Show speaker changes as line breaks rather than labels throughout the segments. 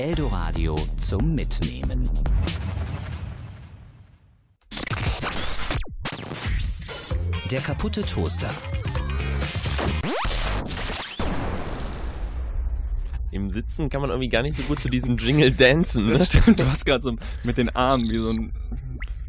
Eldoradio zum Mitnehmen. Der kaputte Toaster.
Im Sitzen kann man irgendwie gar nicht so gut zu diesem Jingle dancen. Ne?
Das stimmt, du hast gerade so mit den Armen wie so ein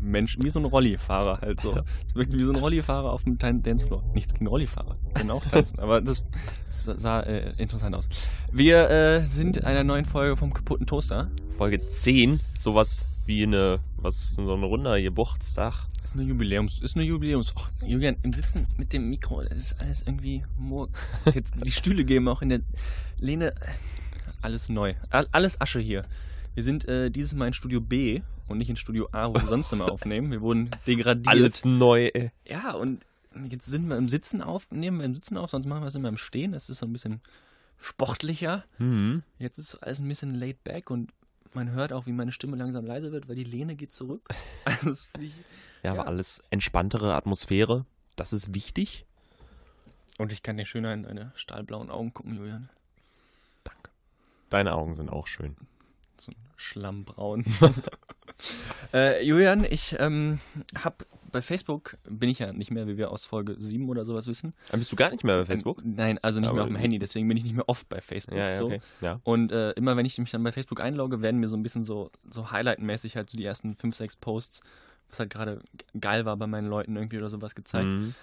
Mensch, wie so ein Rollifahrer halt so. Es wirkt wie so ein Rollifahrer auf dem kleinen Dancefloor. Nichts gegen Rollifahrer, können auch tanzen, aber das sah äh, interessant aus. Wir äh, sind in einer neuen Folge vom kaputten Toaster.
Folge 10, sowas wie eine, was so ein runder Geburtstag.
Ist eine Jubiläums, ist eine Jubiläums. Och, Julian, im Sitzen mit dem Mikro, das ist alles irgendwie Murk. Jetzt die Stühle geben auch in der Lehne. Alles neu. All, alles Asche hier. Wir sind äh, dieses Mal in Studio B und nicht in Studio A, wo wir sonst immer aufnehmen. Wir wurden degradiert.
Alles neu, ey.
Ja, und jetzt sind wir im Sitzen auf, nehmen wir im Sitzen auf, sonst machen wir es immer im Stehen. Das ist so ein bisschen sportlicher.
Mhm.
Jetzt ist alles ein bisschen laid back und man hört auch, wie meine Stimme langsam leiser wird, weil die Lehne geht zurück. Also wie,
Ja, aber alles entspanntere Atmosphäre. Das ist wichtig.
Und ich kann dir schöner in deine stahlblauen Augen gucken, Julian.
Deine Augen sind auch schön.
So ein Schlammbraun. äh, Julian, ich ähm, hab bei Facebook, bin ich ja nicht mehr, wie wir aus Folge 7 oder sowas wissen.
Dann bist du gar nicht mehr bei Facebook?
Ähm, nein, also nicht
Aber-
mehr auf dem Handy, deswegen bin ich nicht mehr oft bei Facebook.
Ja, ja,
so.
okay. Ja.
Und äh, immer wenn ich mich dann bei Facebook einlogge, werden mir so ein bisschen so, so Highlight-mäßig halt so die ersten 5, 6 Posts, was halt gerade geil war bei meinen Leuten irgendwie oder sowas gezeigt.
Mhm.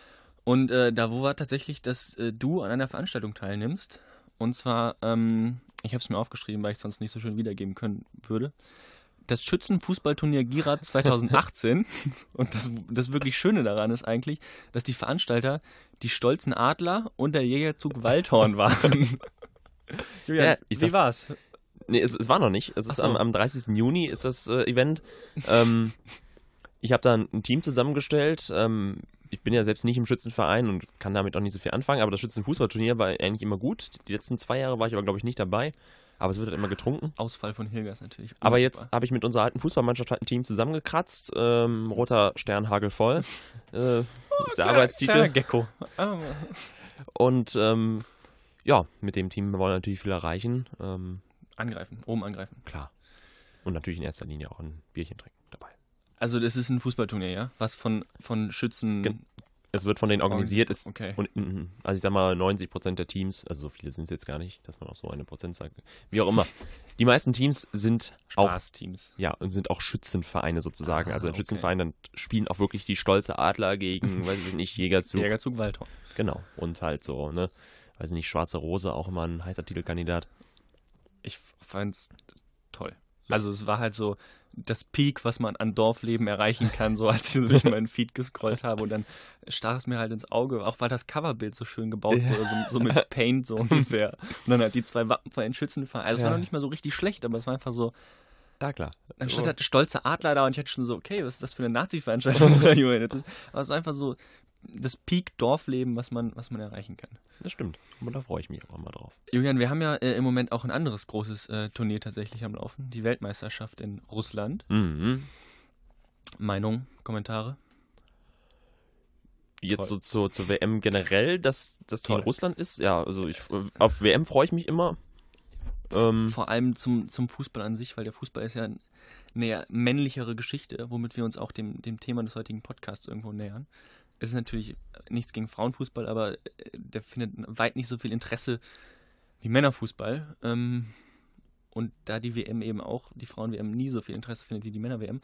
Und äh, da wo war tatsächlich, dass äh, du an einer Veranstaltung teilnimmst. Und zwar, ähm, ich habe es mir aufgeschrieben, weil ich es sonst nicht so schön wiedergeben können würde. Das Schützenfußballturnier Gira 2018. und das, das wirklich Schöne daran ist eigentlich, dass die Veranstalter die stolzen Adler und der Jägerzug Waldhorn waren. Julian,
Ja, ich
wie war's?
Nee, es, es war noch nicht. Es ist
so.
am, am 30. Juni ist das äh, Event. Ähm, ich habe da ein, ein Team zusammengestellt. Ähm, ich bin ja selbst nicht im Schützenverein und kann damit auch nicht so viel anfangen, aber das Schützenfußballturnier war eigentlich immer gut. Die letzten zwei Jahre war ich aber, glaube ich, nicht dabei. Aber es wird halt immer getrunken.
Ausfall von Hilgers natürlich.
Aber
Undankbar.
jetzt habe ich mit unserer alten Fußballmannschaft halt ein Team zusammengekratzt. Ähm, roter Stern hagelvoll. Äh, ist der
Kleiner
Arbeitstitel.
Gecko.
Und ähm, ja, mit dem Team wollen wir natürlich viel erreichen. Ähm,
angreifen, oben angreifen.
klar. Und natürlich in erster Linie auch ein Bierchen trinken dabei.
Also das ist ein Fußballturnier, ja? Was von, von Schützen...
Gen- Es wird von denen organisiert. Ist,
Okay.
und, mm, also ich sag mal, 90 Prozent der Teams, also so viele sind es jetzt gar nicht, dass man auch so eine Prozentzahl, wie auch immer. Die meisten Teams sind auch,
Spaßteams.
ja, und sind auch Schützenvereine sozusagen.
Ah,
also ein
okay.
Schützenverein, dann spielen auch wirklich die stolze Adler gegen, weiß ich nicht, Jägerzug.
Jägerzug Waldhorn.
Genau. Und halt so, ne, weiß ich nicht, Schwarze Rose, auch immer ein heißer Titelkandidat.
Ich fand's toll. Also es war halt so das Peak, was man an Dorfleben erreichen kann, so als ich durch meinen Feed gescrollt habe und dann stach es mir halt ins Auge, auch weil das Coverbild so schön gebaut wurde, so, so mit Paint so ungefähr. Und dann halt die zwei Wappen von den Schützenvereinen. Also es war
Ja.
noch nicht mal so richtig schlecht, aber es war einfach so,
Ja, klar.
dann stand halt stolze Adler da und ich hatte schon so, okay, was ist das für eine Nazi-Veranstaltung? Ist- Aber es war einfach so das Peak Dorfleben, was man, was man erreichen kann.
Das stimmt. Und da freue ich mich auch immer drauf.
Julian, wir haben ja äh, im Moment auch ein anderes großes äh, Turnier tatsächlich am Laufen, die Weltmeisterschaft in Russland.
Mhm.
Meinung, Kommentare?
Jetzt
Toll.
so zur, zur WM generell, dass das
Toll.
Russland ist. Ja, also ich auf WM freue ich mich immer. Ähm,
Vor allem zum, zum Fußball an sich, weil der Fußball ist ja eine männlichere Geschichte, womit wir uns auch dem, dem Thema des heutigen Podcasts irgendwo nähern. Es ist natürlich nichts gegen Frauenfußball, aber äh, der findet weit nicht so viel Interesse wie Männerfußball. Ähm, und da die WM eben auch, die Frauen-WM nie so viel Interesse findet wie die Männer-WM,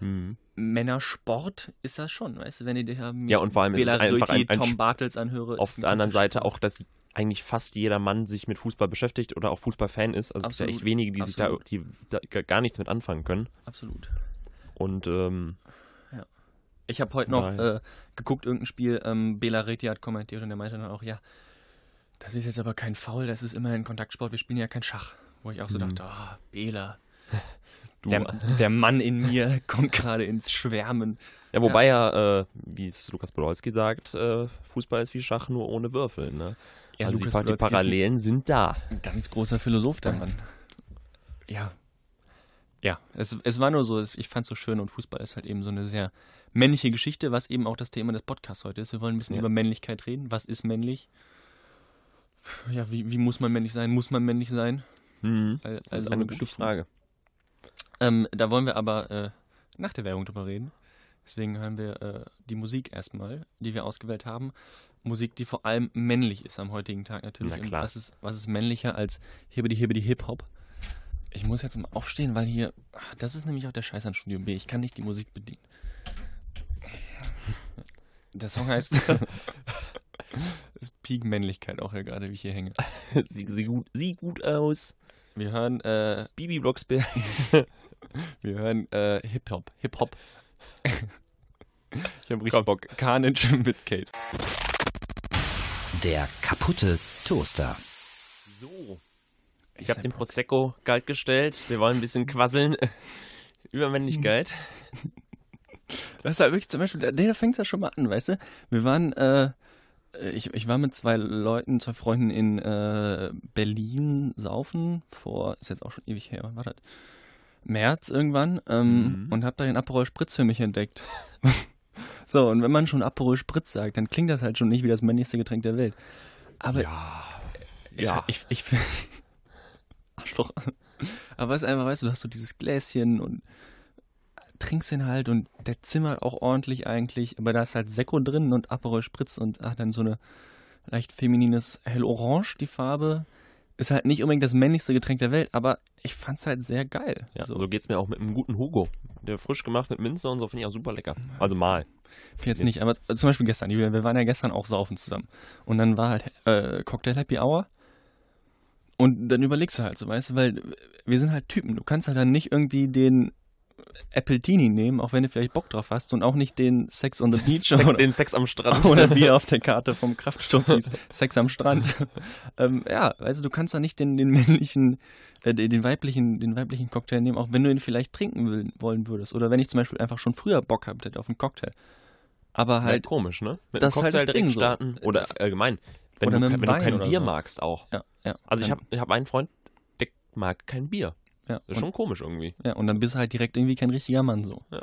mhm.
Männersport ist das schon, weißt du, wenn ihr dir
Ja, und vor allem ist es einfach ein- ein
Tom Bartels anhöre.
auf der anderen Seite auch, dass eigentlich fast jeder Mann sich mit Fußball beschäftigt oder auch Fußballfan ist. Also es gibt ja echt wenige, die
Absolut.
sich da, die da gar nichts mit anfangen können.
Absolut.
Und ähm,
Ich habe heute noch äh, geguckt, irgendein Spiel, ähm, Bela Reti hat kommentiert und der meinte dann auch, ja, das ist jetzt aber kein Foul, das ist immerhin Kontaktsport, wir spielen ja kein Schach. Wo ich auch so
Hm.
dachte, ah, Bela,
du,
der, der Mann in mir kommt gerade ins Schwärmen.
ja, wobei ja, äh, wie es Lukas Podolski sagt, äh, Fußball ist wie Schach, nur ohne Würfel. Ne?
Ja,
also die,
Lukas
die
ist
Parallelen sind da.
Ein ganz großer Philosoph, der Mann. Ja. Ja, es, es war nur so, ich fand es so schön und Fußball ist halt eben so eine sehr männliche Geschichte, was eben auch das Thema des Podcasts heute ist. Wir wollen ein bisschen
Ja.
über Männlichkeit reden. Was ist männlich? Ja, wie, wie muss man männlich sein? Muss man männlich sein?
Mhm.
All-
Das ist
so
eine gute. Frage.
Ähm, da wollen wir aber äh, nach der Werbung drüber reden. Deswegen hören wir äh, die Musik erstmal, die wir ausgewählt haben. Musik, die vor allem männlich ist am heutigen Tag natürlich.
Na klar.
Was ist, was ist männlicher als Hibbidi Hibbidi Hip Hop? Ich muss jetzt mal aufstehen, weil hier, ach, das ist nämlich auch der Scheiß an Studio B. Ich kann nicht die Musik bedienen. Der Song heißt Das ist Peak Männlichkeit auch hier gerade, wie ich hier hänge.
sie, sie, gut, sie gut aus.
Wir hören, äh,
Bibi Blocksberg.
wir hören äh, Hip Hop. Hip Hop. Ich habe richtig Bock. Carnage mit Kate.
Der kaputte Toaster.
So. Ich habe den Prosecco kalt gestellt. Wir wollen ein bisschen quasseln. Übermännlichkeit.
Das ist halt wirklich zum Beispiel, da, da fängt es ja schon mal an, weißt du? Wir waren, äh, ich, ich war mit zwei Leuten, zwei Freunden in äh, Berlin saufen, vor, ist jetzt auch schon ewig her, wann war das? März irgendwann, ähm,
Mhm.
und hab da den Aperol Spritz für mich entdeckt. so, und wenn man schon Aperol Spritz sagt, dann klingt das halt schon nicht wie das männlichste Getränk der Welt. Aber
Ja. Ja.
Halt, ich, ich finde. Arschloch. Aber es ist einfach, weißt du, du hast so dieses Gläschen und trinkst den halt und der zimmert auch ordentlich eigentlich, aber da ist halt Sekko drin und Aperol Spritz und hat dann so eine leicht feminines Hellorange, die Farbe. Ist halt nicht unbedingt das männlichste Getränk der Welt, aber ich fand's halt sehr geil.
Ja,
so.
so, geht's mir auch mit einem guten Hugo. Der frisch gemacht mit Minze und so finde ich auch super lecker. Also mal.
Ich jetzt nicht, aber zum Beispiel gestern, wir wir waren ja gestern auch saufen zusammen. Und dann war halt äh, Cocktail Happy Hour. Und dann überlegst du halt so, weißt du, weil wir sind halt Typen. Du kannst halt dann nicht irgendwie den Appletini nehmen, auch wenn du vielleicht Bock drauf hast und auch nicht den Sex on the Beach
Sex,
oder,
den Sex am Strand.
oder wie auf der Karte vom Kraftstoff hieß, Sex am Strand. ähm, ja, also du kannst da nicht den, den männlichen, äh, den weiblichen, den weiblichen Cocktail nehmen, auch wenn du ihn vielleicht trinken will, wollen würdest. Oder wenn ich zum Beispiel einfach schon früher Bock gehabt hätte auf einen Cocktail. Aber
halt
halt,
komisch, ne? Mit
das
einem
halt
Cocktail
Ding
direkt
so.
starten. Oder
Das-
allgemein. Wenn,
Oder
du, wenn du kein Bier
so.
magst auch.
ja, ja.
Also ich
dann-
habe ich hab einen Freund, der mag kein Bier.
Ja,
Das ist schon komisch irgendwie.
ja, und dann bist du halt direkt irgendwie kein richtiger Mann so.
Ja.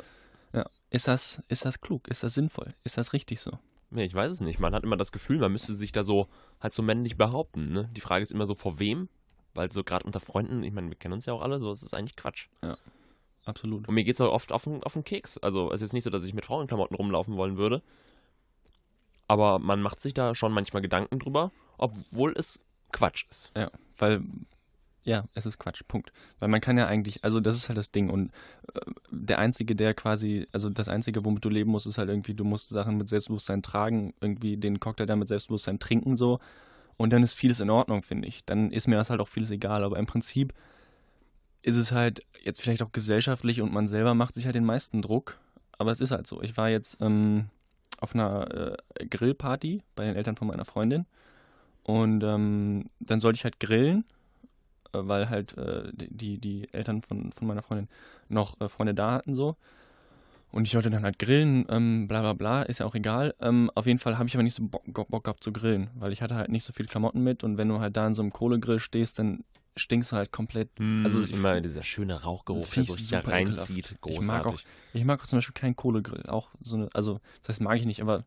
ja. Ist das, ist das klug? Ist das sinnvoll? Ist das richtig so?
Nee, ich weiß es nicht. Man hat immer das Gefühl, man müsste sich da so halt so männlich behaupten. Ne? Die Frage ist immer so, vor wem? Weil so gerade unter Freunden, ich meine, wir kennen uns ja auch alle, so ist es eigentlich Quatsch.
Absolut.
Und mir geht es auch oft auf den, auf den Keks. Also es ist jetzt nicht so, dass ich mit Frauenklamotten rumlaufen wollen würde. Aber man macht sich da schon manchmal Gedanken drüber, obwohl es Quatsch ist.
Ja, weil, ja, es ist Quatsch, Punkt. Weil man kann ja eigentlich, also das ist halt das Ding und äh, der Einzige, der quasi, also das Einzige, womit du leben musst, ist halt irgendwie, du musst Sachen mit Selbstbewusstsein tragen, irgendwie den Cocktail dann mit Selbstbewusstsein trinken so und dann ist vieles in Ordnung, finde ich. Dann ist mir das halt auch vieles egal, aber im Prinzip ist es halt jetzt vielleicht auch gesellschaftlich und man selber macht sich halt den meisten Druck, aber es ist halt so. Ich war jetzt ähm, auf einer äh, Grillparty bei den Eltern von meiner Freundin und ähm, dann sollte ich halt grillen, weil halt äh, die, die Eltern von, von meiner Freundin noch äh, Freunde da hatten so. Und ich wollte dann halt grillen, ähm, bla bla bla, ist ja auch egal. Ähm, auf jeden Fall habe ich aber nicht so Bock, Bock gehabt zu grillen, weil ich hatte halt nicht so viel Klamotten mit und wenn du halt da in so einem Kohlegrill stehst, dann stinkst du halt komplett.
Also
ich-
immer dieser schöne Rauchgeruch, der sich da reinzieht.
Ich mag auch, ich mag auch zum Beispiel keinen Kohlegrill. Auch so eine, also das heißt, mag ich nicht, aber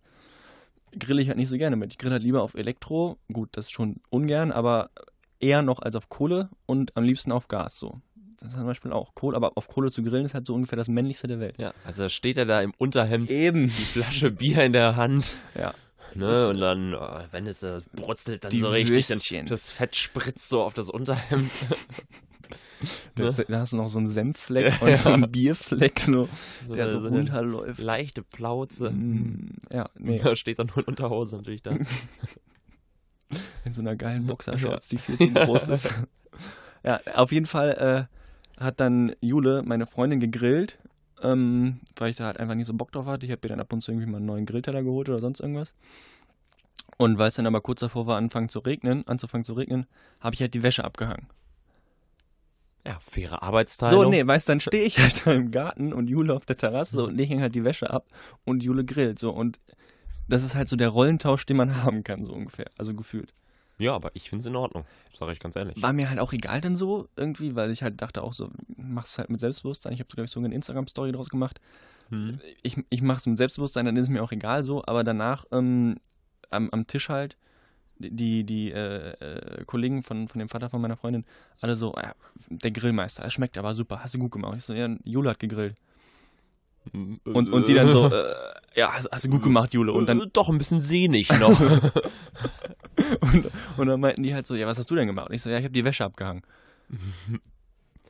grille ich halt nicht so gerne mit. Ich grill halt lieber auf Elektro. Gut, das schon ungern, aber eher noch als auf Kohle und am liebsten auf Gas so. Das ist zum Beispiel auch Kohle, aber auf Kohle zu grillen ist halt so ungefähr das männlichste der Welt.
ja, also da steht er da im Unterhemd,
Eben.
die Flasche Bier in der Hand.
Ja.
Ne, und dann, äh, wenn es äh, brutzelt, dann so richtig, dann das Fett spritzt so auf das Unterhemd.
Da,
Ne?
hast du noch so einen Senffleck
Ja.
und so einen Bierfleck, so,
So
der so
so
runterläuft.
leichte Plauze.
Mm, ja, nee,
Da steht dann nur in Unterhose natürlich da.
in so einer geilen Boxershorts, die viel zu groß ist. ja, auf jeden Fall äh, hat dann Jule, meine Freundin, gegrillt, ähm, weil ich da halt einfach nicht so Bock drauf hatte. Ich habe mir dann ab und zu irgendwie mal einen neuen Grillteller geholt oder sonst irgendwas. Und weil es dann aber kurz davor war, anfangen zu regnen, anzufangen zu regnen, habe ich halt die Wäsche abgehangen.
Ja, faire Arbeitsteilung.
So, nee, weißt dann stehe ich halt da im Garten und Jule auf der Terrasse und ich hänge halt die Wäsche ab und Jule grillt. So, und das ist halt so der Rollentausch, den man haben kann, so ungefähr. Also gefühlt.
Ja, aber ich finde es in Ordnung, sage ich ganz ehrlich.
War mir halt auch egal dann so irgendwie, weil ich halt dachte auch so, mach's halt mit Selbstbewusstsein. Ich habe, glaube ich, so eine Instagram-Story draus gemacht.
Hm.
Ich, ich mach's mit Selbstbewusstsein, dann ist es mir auch egal so, aber danach ähm, am, am Tisch halt, die, die äh, äh, Kollegen von, von dem Vater von meiner Freundin alle so, ja, der Grillmeister, es schmeckt aber super, hast du gut gemacht. Ich so, ja, Jule hat gegrillt. Und, und die dann so, äh, ja, hast, hast du gut gemacht, Jule. Und dann,
doch ein bisschen sehnig noch.
und, und dann meinten die halt so, ja, was hast du denn gemacht? Und ich so, ja, ich habe die Wäsche abgehangen.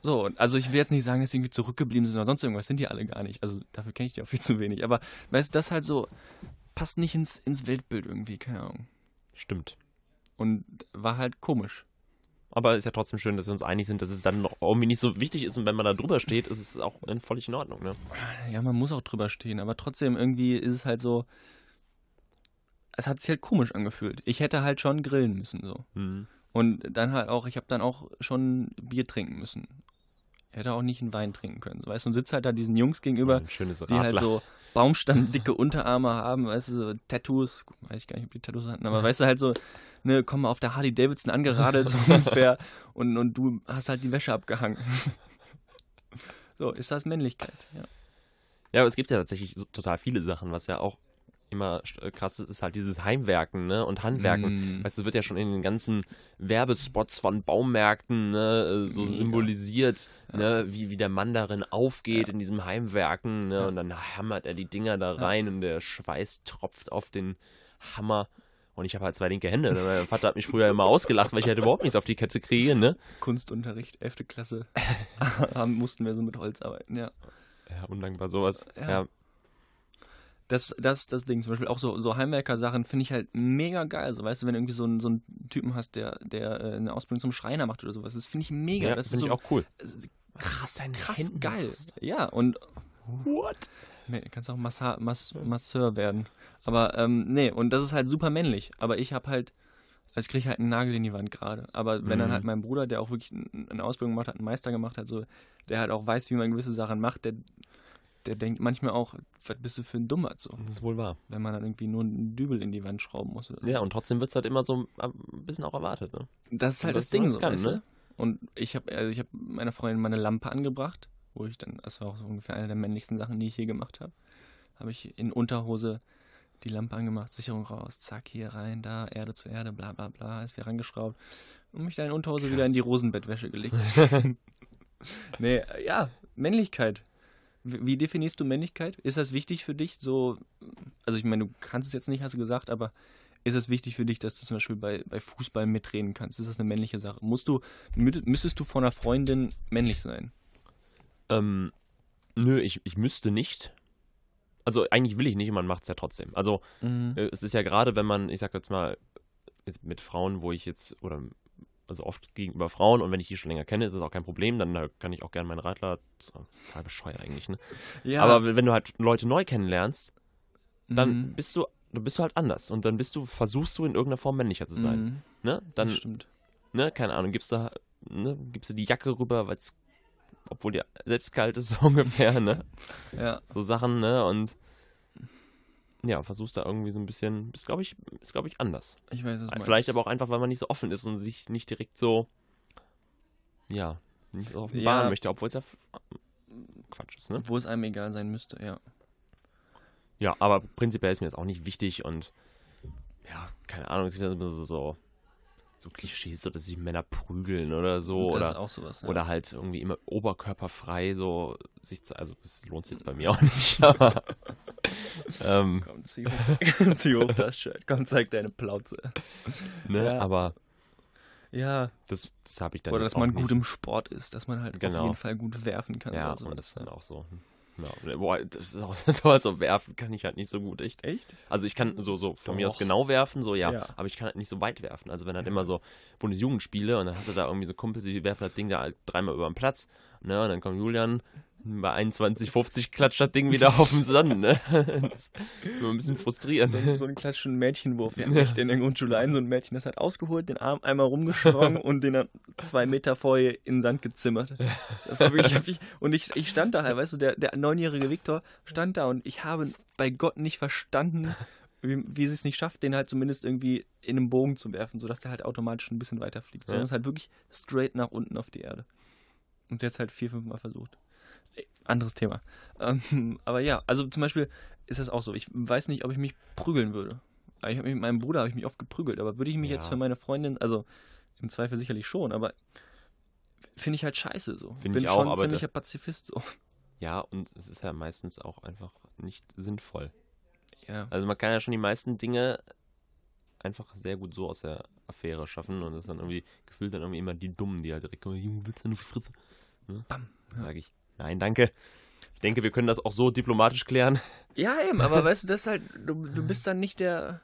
So, also ich will jetzt nicht sagen, dass sie irgendwie zurückgeblieben sind oder sonst irgendwas, sind die alle gar nicht. Also dafür kenne ich die auch viel zu wenig. Aber weißt du, das halt so, passt nicht ins, ins Weltbild irgendwie, keine Ahnung.
Stimmt.
Und war halt komisch.
Aber ist ja trotzdem schön, dass wir uns einig sind, dass es dann noch irgendwie nicht so wichtig ist und wenn man da drüber steht, ist es auch völlig in Ordnung. Ne?
Ja, man muss auch drüber stehen, aber trotzdem irgendwie ist es halt so, es hat sich halt komisch angefühlt. Ich hätte halt schon grillen müssen so.
Mhm.
Und dann halt auch, ich habe dann auch schon Bier trinken müssen. Hätte auch nicht einen Wein trinken können. Weißt du, und sitzt halt da diesen Jungs gegenüber, die halt so baumstammdicke Unterarme haben, weißt du, so Tattoos, Guck, weiß ich gar nicht, ob die Tattoos hatten, aber weißt du halt so, ne, kommen auf der Harley Davidson angeradelt, so ungefähr, und, und du hast halt die Wäsche abgehangen. so, ist das Männlichkeit, ja.
Ja, aber es gibt ja tatsächlich so total viele Sachen, was ja auch immer äh, krass ist, ist halt dieses Heimwerken ne? und Handwerken.
Mm.
Weißt du, wird ja schon in den ganzen Werbespots von Baumärkten ne, äh, so
Mega.
symbolisiert, ne, wie, wie der Mann darin aufgeht in diesem Heimwerken. Ne?
Ja.
Und dann hammert er die Dinger da rein und der Schweiß tropft auf den Hammer. Und ich habe halt zwei linke Hände. Ne? Mein Vater hat mich früher immer ausgelacht, weil ich halt überhaupt nichts auf die Kette kriege. Ne?
Kunstunterricht, 11. Klasse, mussten wir so mit Holz arbeiten, ja.
Ja, undankbar sowas.
Ja.
Ja.
Das, das, das Ding zum Beispiel, auch so, so Heimwerker-Sachen finde ich halt mega geil. So, weißt du, wenn du irgendwie so einen, so einen Typen hast, der, der äh, eine Ausbildung zum Schreiner macht oder sowas, das finde ich mega.
Ja,
das ist
finde
so
ich auch cool.
das ist krass, krass
Händen
geil.
machst.
Ja, und
What?
nee, kannst auch Massa Mass Masseur werden. Aber ähm, nee, und das ist halt super männlich. Aber ich habe halt, also ich kriege halt einen Nagel in die Wand gerade. Aber wenn dann
Mhm.
halt mein Bruder, der auch wirklich n- eine Ausbildung gemacht hat, einen Meister gemacht hat, so, der halt auch weiß, wie man gewisse Sachen macht, der, der denkt manchmal auch, was bist du für ein Dummer so,
Das ist wohl wahr.
wenn man dann irgendwie nur einen Dübel in die Wand schrauben muss. Oder.
Ja, und trotzdem wird es halt immer so ein bisschen auch erwartet. Ne?
Das ist halt
Was
das Ding, so,
kann,
weißt
ne?
du? Und ich habe also ich hab meiner Freundin meine Lampe angebracht, wo ich dann, das war auch so ungefähr eine der männlichsten Sachen, die ich je gemacht habe. Habe ich in Unterhose die Lampe angemacht, Sicherung raus, zack, hier rein, da, Erde zu Erde, bla bla bla, ist wieder rangeschraubt und mich dann in Unterhose
Krass.
wieder in die Rosenbettwäsche gelegt. nee, ja, Männlichkeit. Wie definierst du Männlichkeit? Ist das wichtig für dich? So, also ich meine, du kannst es jetzt nicht, hast du gesagt, aber ist es wichtig für dich, dass du zum Beispiel bei, bei Fußball mitreden kannst? Ist das eine männliche Sache? Musst du, mü- müsstest du von einer Freundin männlich sein?
Ähm, nö, ich, ich müsste nicht. Also eigentlich will ich nicht, und man macht es ja trotzdem. Also äh, es ist ja gerade, wenn man, ich sag jetzt mal, jetzt mit Frauen, wo ich jetzt, oder also oft gegenüber Frauen und wenn ich die schon länger kenne, ist es auch kein Problem, dann äh, kann ich auch gerne meinen Radler, total bescheuert eigentlich, ne?
Ja,
Aber wenn du halt Leute neu kennenlernst, dann
Mhm.
bist du, du bist du halt anders und dann bist du, versuchst du in irgendeiner Form männlicher zu sein,
Mhm,
ne? Dann,
das stimmt.
ne, keine Ahnung, gibst du, ne, gibst du die Jacke rüber, weil's, obwohl dir selbst kalt ist, so ungefähr, ne?
Ja,
So Sachen, ne? Und ja, versuchst da irgendwie so ein bisschen, ist glaube ich, ist glaube ich anders.
ich weiß, du
Vielleicht aber auch einfach, weil man nicht so offen ist und sich nicht direkt so, ja, nicht so offenbaren
Ja.
möchte, obwohl es ja Quatsch ist, ne?
Wo es einem egal sein müsste, ja.
Ja, aber prinzipiell ist mir das auch nicht wichtig und ja, keine Ahnung, es ist immer so, so, so Klischees, so dass sich Männer prügeln oder so
das
oder
ist auch sowas. Ja.
Oder halt irgendwie immer oberkörperfrei so sich zu, also es lohnt sich jetzt bei mir auch nicht, aber ähm,
Komm, zieh hoch, zieh hoch das Shirt. Komm, zeig deine Plauze.
ne,
Ja.
aber
Ja,
das, das habe ich dann
oder dass man
auch
gut
nicht.
im Sport ist, dass man halt
Genau.
auf jeden Fall gut werfen kann.
ja,
oder sowas.
und das ist dann auch so. Ja, boah, das ist auch so, also werfen kann ich halt nicht so gut, echt.
Echt?
Also ich kann so, so von mir aus
Doch.
genau werfen, so ja,
Ja.
aber ich kann halt nicht so weit werfen. Also wenn halt immer so Bundesjugendspiele und dann hast du da irgendwie so Kumpels, die werfen das Ding da halt dreimal über den Platz, ne, und dann kommt Julian, bei 21, 50 klatscht das Ding wieder auf den Sand, ne. Das ist ein bisschen frustrierend.
So, so einen klassischen Mädchenwurf. Wir haben echt in der Grundschule ein, so ein Mädchen, das hat ausgeholt, den Arm einmal rumgeschwungen und den dann zwei Meter vorher in den Sand gezimmert. Wirklich. Und ich, ich stand da halt, weißt du, der, der neunjährige Viktor stand da und ich habe bei Gott nicht verstanden, wie, wie sie es nicht schafft, den halt zumindest irgendwie in einen Bogen zu werfen, sodass der halt automatisch ein bisschen weiter fliegt. Sondern
Ja.
es halt wirklich straight nach unten auf die Erde. Und sie hat es halt vier, fünf Mal versucht. Anderes Thema. Ähm, aber ja, also zum Beispiel ist das auch so. Ich weiß nicht, ob ich mich prügeln würde. Ich hab mich mit meinem Bruder habe ich mich oft geprügelt, aber würde ich mich
Ja.
jetzt für meine Freundin, also im Zweifel sicherlich schon, aber finde ich halt scheiße so.
Find
Bin
ich auch,
schon
aber
ziemlicher Pazifist so.
Ja, und es ist ja meistens auch einfach nicht sinnvoll.
Ja.
Also man kann ja schon die meisten Dinge einfach sehr gut so aus der Affäre schaffen und das ist dann irgendwie gefühlt dann irgendwie immer die Dummen, die halt direkt kommen, Junge, willst du eine Fritze? Ne?
Bam.
Sag ich, nein, danke. Ich denke, wir können das auch so diplomatisch klären.
Ja, eben, aber weißt du, das ist halt, du, du bist dann nicht der,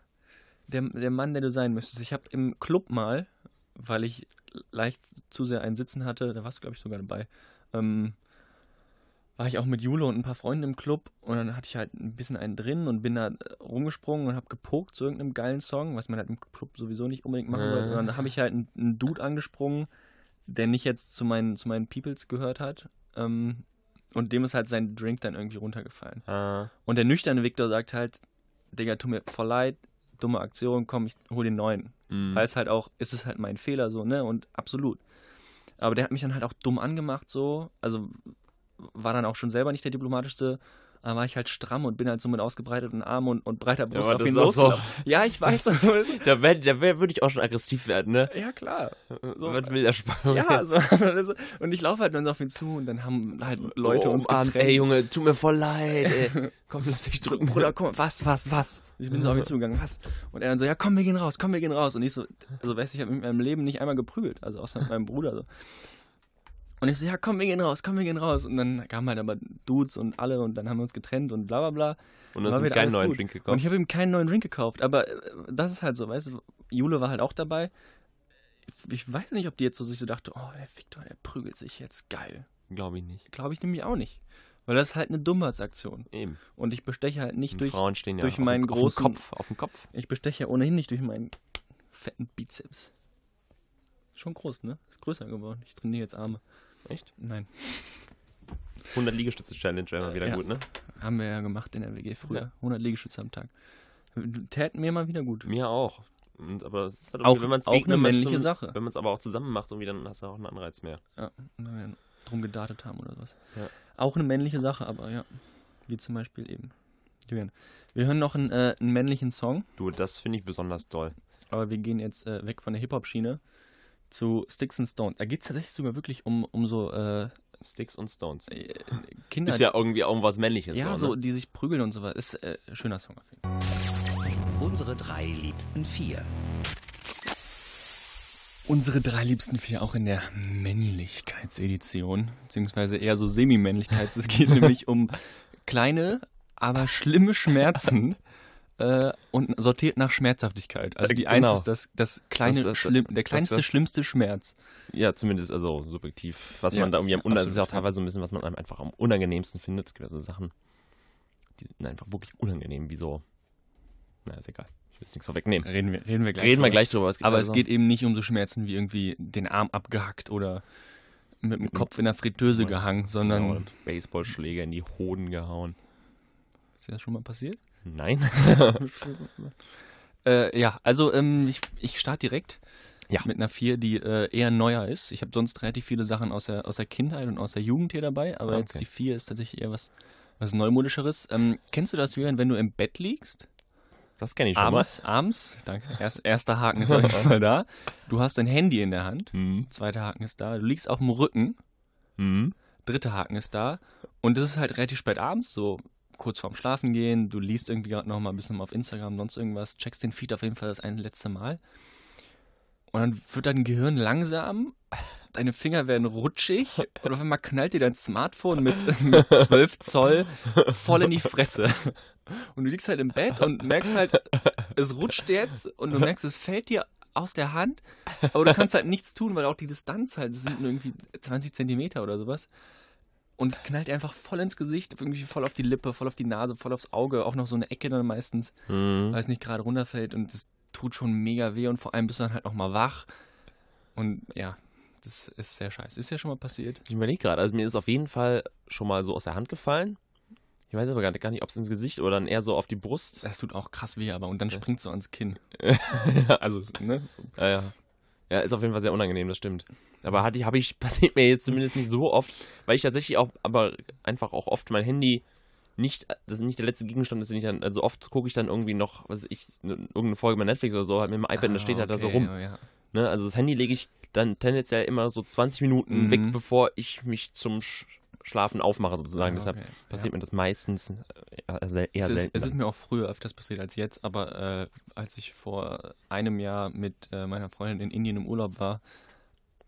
der, der Mann, der du sein müsstest. Ich habe im Club mal, weil ich leicht zu sehr einen Sitzen hatte, da warst du, glaube ich, sogar dabei, ähm, war ich auch mit Jule und ein paar Freunden im Club und dann hatte ich halt ein bisschen einen drin und bin da äh, rumgesprungen und habe gepokt zu irgendeinem geilen Song, was man halt im Club sowieso nicht unbedingt machen sollte. Und dann habe ich halt einen, einen Dude angesprungen, der nicht jetzt zu meinen, zu meinen Peoples gehört hat. Ähm, und dem ist halt sein Drink dann irgendwie runtergefallen.
Ah,
Und der nüchterne Victor sagt halt, Digga, tut mir voll leid, dumme Aktion, komm, ich hol den neuen.
mh.
Weil es halt auch, ist es halt mein Fehler so, ne? Und absolut. Aber der hat mich dann halt auch dumm angemacht so, also war dann auch schon selber nicht der diplomatischste, war ich halt stramm und bin halt so mit ausgebreiteten Armen und, und breiter Brust
aber
auf ihn
so-.
Ja, ich weiß, dass so ist.
Da, wär, da wär, würde ich auch schon aggressiv werden, ne?
Ja, klar.
So, was will der Spannung
Ja, so, und ich laufe halt dann so auf ihn zu und dann haben halt Leute
oh,
uns
umarmt,
getrennt.
Ey, Junge, tut mir voll leid, ey. Komm, lass dich drücken.
Bruder, mal, was, was, was? Ich bin so auf ihn zugegangen, was? Und er dann so, ja, komm, wir gehen raus, komm, wir gehen raus. Und ich so, also weißt du, ich habe in meinem Leben nicht einmal geprügelt, also außer mit meinem Bruder so. Und ich so, ja, komm, wir gehen raus, komm, wir gehen raus. Und dann kamen halt aber Dudes und alle und dann haben wir uns getrennt und bla bla bla.
Und
War
hast
wieder
keinen neuen
gut.
Drink
Und
gekauft.
ich habe ihm keinen neuen Drink gekauft, aber äh, das ist halt so, weißt du, Jule war halt auch dabei. Ich weiß nicht, ob die jetzt so sich so dachte, oh, der Victor, der prügelt sich jetzt, geil.
Glaube ich nicht.
Glaube ich nämlich auch nicht. Weil das ist halt eine Dummheitsaktion.
Eben.
Und ich besteche halt nicht
Und
durch,
Frauen stehen ja
durch
auf,
meinen
auf
großen-
Kopf. Auf dem Kopf.
Ich besteche ja ohnehin nicht durch meinen fetten Bizeps. Schon groß, ne? Ist größer geworden. Ich trainiere jetzt Arme.
Echt?
Nein.
100 Liegestütze-Challenge wäre mal wieder
Ja.
gut, ne?
Haben wir ja gemacht in der WG früher.
Ja.
100 Liegestütze am Tag. Täten mir mal wieder gut.
Mir auch. Und, aber es ist halt
Auch-
wenn man's
auch eine
wenn
männliche
zum-
Sache.
Wenn man es aber auch zusammen macht, irgendwie, dann hast du auch einen Anreiz mehr.
Ja, dann wir drum gedartet haben oder was.
Ja.
Auch eine männliche Sache, aber ja. Wie zum Beispiel eben. Julian. Wir hören noch einen, äh, einen männlichen Song,
Du, das finde ich besonders toll.
aber wir gehen jetzt äh, weg von der Hip-Hop-Schiene zu Sticks and Stones. Da geht es tatsächlich sogar wirklich um, um so äh,
Sticks und Stones.
äh, Kinder,
Ist ja irgendwie irgendwas Männliches.
Ja,
so, ne?
die sich prügeln und so was. Ist äh, ein schöner Song auf jeden Fall.
Unsere drei liebsten vier.
Unsere drei liebsten vier auch in der Männlichkeitsedition, beziehungsweise eher so Semi-Männlichkeits. Es geht nämlich um kleine, aber schlimme Schmerzen äh, und sortiert nach Schmerzhaftigkeit. Also
Äh,
die
genau.
Eins ist das, das kleine,
Das- das-
schlimm, der kleinste, schlimmste Schmerz.
Ja, das also subjektiv. Was
Ja,
man da irgendwie am unangenehmsten, das ist ja auch teilweise ein bisschen, was man einem einfach am unangenehmsten findet. Es gibt ja so Sachen, die sind einfach wirklich unangenehm, wie so. Na, ist egal. Ich will jetzt nichts vorwegnehmen.
Reden wir, reden wir gleich
Reden wir
drüber.
gleich drüber. Es
Aber
also-
es geht eben nicht um so Schmerzen wie irgendwie den Arm abgehackt oder mit dem Kopf in der Fritteuse gehangen, sondern.
Und Baseballschläger in die Hoden gehauen.
Ist dir das schon mal passiert?
Nein.
Äh, ja, also ähm, ich, ich starte direkt
Ja.
mit einer 4, die äh, eher neuer ist. Ich habe sonst relativ viele Sachen aus der, aus der Kindheit und aus der Jugend hier dabei, aber
Ah,
jetzt
okay.
die 4 ist tatsächlich eher was, was Neumodischeres. Ähm, kennst du das, Julian, wenn du im Bett liegst?
Das kenne ich schon
Abends, abends, danke. Erst, erster Haken ist auf jeden Fall da. Du hast dein Handy in der Hand.
mal. Hm.
Zweiter Haken ist da. Du liegst auf dem Rücken.
Hm.
Dritter Haken ist da. Und das ist halt relativ spät abends, so kurz vorm Schlafen gehen. Du liest irgendwie gerade noch mal ein bisschen auf Instagram, sonst irgendwas. Checkst den Feed auf jeden Fall das eine letzte Mal. Und dann wird dein Gehirn langsam, deine Finger werden rutschig und auf einmal knallt dir dein Smartphone mit, mit 12 Zoll voll in die Fresse. Und du liegst halt im Bett und merkst halt, es rutscht jetzt und du merkst, es fällt dir aus der Hand, aber du kannst halt nichts tun, weil auch die Distanz halt, das sind nur irgendwie 20 Zentimeter oder sowas. Und es knallt einfach voll ins Gesicht, irgendwie voll auf die Lippe, voll auf die Nase, voll aufs Auge, auch noch so eine Ecke dann meistens,
Hm.
weil es nicht gerade runterfällt und das tut schon mega weh und vor allem bist du dann halt noch mal wach. Und ja, das ist sehr scheiße. Ist ja schon mal passiert.
Ich überlege gerade, also mir ist auf jeden Fall schon mal so aus der Hand gefallen. Ich weiß aber gar nicht, gar nicht ob es ins Gesicht oder dann eher so auf die Brust.
Das tut auch krass weh, aber und dann springt so ans Kinn.
also,
Ne? So.
ja, ja. Ja, ist auf jeden Fall sehr unangenehm, das stimmt. Aber hatte ich, habe ich, passiert mir jetzt zumindest nicht so oft, weil ich tatsächlich auch, aber einfach auch oft mein Handy nicht, das ist nicht der letzte Gegenstand, das ich dann, also oft gucke ich dann irgendwie noch, was weiß ich, ne, irgendeine Folge bei Netflix oder so, halt mit dem iPad, und das steht halt da so
Ah, okay,
rum.
oh ja.
Ne? Also das Handy lege ich dann tendenziell immer so 20 Minuten
Mhm.
weg, bevor ich mich zum Sch Schlafen aufmache sozusagen.
Ah,
Deshalb
okay.
passiert mir das meistens äh, eher, eher
es ist,
selten.
es ist mir auch früher öfters passiert als jetzt, aber äh, als ich vor einem Jahr mit äh, meiner Freundin in Indien im Urlaub war,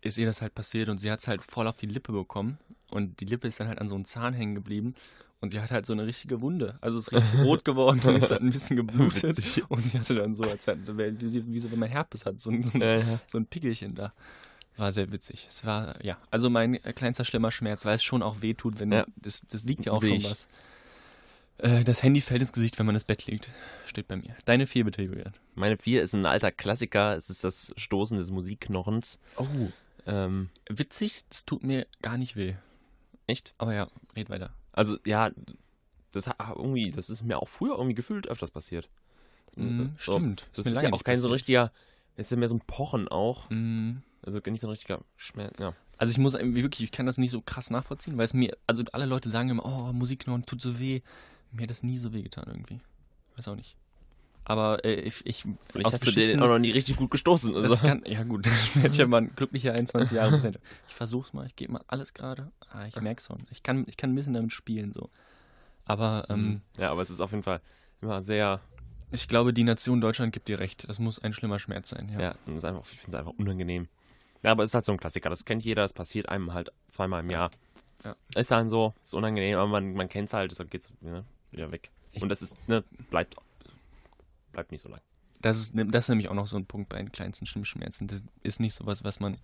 ist ihr das halt passiert und sie hat es halt voll auf die Lippe bekommen und die Lippe ist dann halt an so einem Zahn hängen geblieben und sie hat halt so eine richtige Wunde. Also es ist richtig rot geworden und es hat ein bisschen geblutet
Witzig.
und sie hatte dann so, als sie, wie, wie so wenn man Herpes hat, so, ein- so, ein,
ja.
so ein Pickelchen da. War sehr witzig. Es war, ja, also mein äh, kleinster schlimmer Schmerz, weil es schon auch weh tut, wenn
Ja.
das, das wiegt ja auch
Seh
schon
ich.
was. Äh, das Handy fällt ins Gesicht, wenn man ins Bett liegt. Steht bei mir. Deine vier bitte, Julian.
Meine 4 ist ein alter Klassiker. Es ist das Stoßen des Musikknochens.
Oh.
Ähm,
Witzig, das tut mir gar nicht weh.
echt?
Aber ja, red weiter.
Also ja, das hat irgendwie, das ist mir auch früher irgendwie gefühlt öfters passiert.
Mhm,
So,
stimmt.
Das
mir
ist ja auch kein so ein
passiert.
richtiger, es ist ja mehr so ein Pochen auch.
Mhm.
Also nicht so ein richtiger Schmerz. Ja.
Also ich muss wirklich, ich kann das nicht so krass nachvollziehen, weil es mir, also alle Leute sagen immer, oh, Musikknochen tut so weh. Mir hat das nie so weh getan irgendwie. Weiß auch nicht. Aber äh, ich, ich
Vielleicht
aus
hast du den auch noch nie richtig gut gestoßen. Also.
Kann, ja gut, ich werde ja mal ein glücklicher 21 Jahre Präsident. Ich versuch's mal, ich gebe mal alles gerade. Ah, ich merk's schon. Ich kann, ich kann ein bisschen damit spielen so. Aber ähm,
ja, aber es ist auf jeden Fall immer sehr,
ich glaube, die Nation Deutschland gibt dir recht. Das muss ein schlimmer Schmerz sein. Ja.
ja, ich finde es einfach unangenehm. Ja, aber es ist halt so ein Klassiker, das kennt jeder, das passiert einem halt zweimal im Jahr.
Ja.
Ist dann so, ist unangenehm, aber man, man kennt es halt, deshalb geht's ne, wieder weg.
Ich-
und das ist, ne, bleibt, bleibt nicht so lang.
Das, ist, ne- das ist nämlich auch noch so ein Punkt bei den kleinsten Stimmschmerzen. Das ist nicht sowas, was man